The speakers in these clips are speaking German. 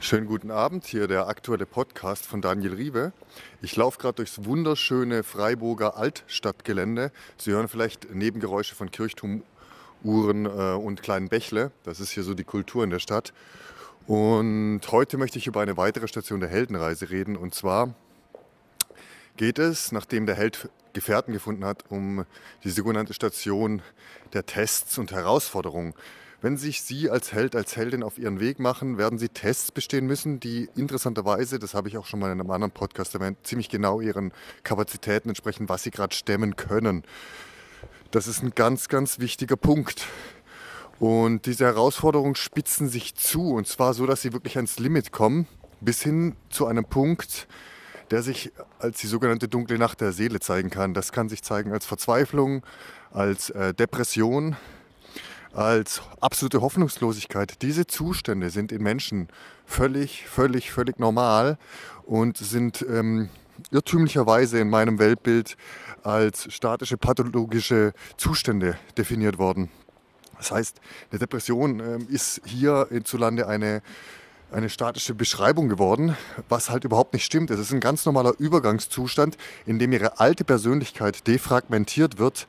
Schönen guten Abend, hier der aktuelle Podcast von Daniel Riewe. Ich laufe gerade durchs wunderschöne Freiburger Altstadtgelände. Sie hören vielleicht Nebengeräusche von Kirchturmuhren äh, und kleinen Bächle. Das ist hier so die Kultur in der Stadt. Und heute möchte ich über eine weitere Station der Heldenreise reden. Und zwar geht es, nachdem der Held Gefährten gefunden hat, um die sogenannte Station der Tests und Herausforderungen. Wenn sich Sie als Held, als Heldin auf Ihren Weg machen, werden Sie Tests bestehen müssen, die interessanterweise, das habe ich auch schon mal in einem anderen Podcast erwähnt, ziemlich genau Ihren Kapazitäten entsprechen, was Sie gerade stemmen können. Das ist ein ganz, ganz wichtiger Punkt. Und diese Herausforderungen spitzen sich zu, und zwar so, dass Sie wirklich ans Limit kommen, bis hin zu einem Punkt, der sich als die sogenannte dunkle Nacht der Seele zeigen kann. Das kann sich zeigen als Verzweiflung, als äh, Depression, als absolute Hoffnungslosigkeit. Diese Zustände sind in Menschen völlig, völlig, völlig normal und sind ähm, irrtümlicherweise in meinem Weltbild als statische pathologische Zustände definiert worden. Das heißt, eine Depression äh, ist hier hierzulande eine eine statische Beschreibung geworden, was halt überhaupt nicht stimmt. Es ist ein ganz normaler Übergangszustand, in dem ihre alte Persönlichkeit defragmentiert wird,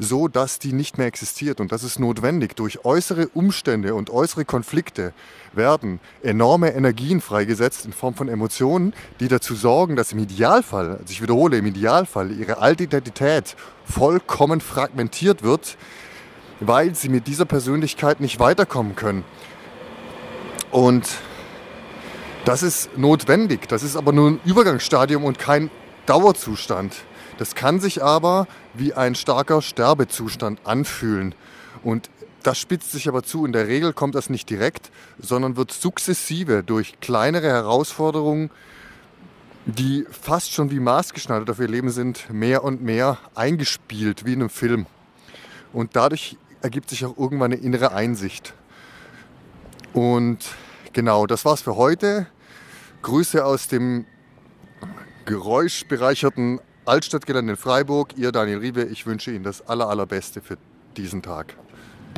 so dass die nicht mehr existiert. Und das ist notwendig. Durch äußere Umstände und äußere Konflikte werden enorme Energien freigesetzt in Form von Emotionen, die dazu sorgen, dass im Idealfall, also ich wiederhole, im Idealfall ihre alte Identität vollkommen fragmentiert wird, weil sie mit dieser Persönlichkeit nicht weiterkommen können. Und das ist notwendig. Das ist aber nur ein Übergangsstadium und kein Dauerzustand. Das kann sich aber wie ein starker Sterbezustand anfühlen. Und das spitzt sich aber zu. In der Regel kommt das nicht direkt, sondern wird sukzessive durch kleinere Herausforderungen, die fast schon wie maßgeschneidert auf ihr Leben sind, mehr und mehr eingespielt, wie in einem Film. Und dadurch ergibt sich auch irgendwann eine innere Einsicht. Und genau, das war's für heute. Grüße aus dem geräuschbereicherten Altstadtgelände in Freiburg. Ihr Daniel Riebe, ich wünsche Ihnen das aller, allerbeste für diesen Tag.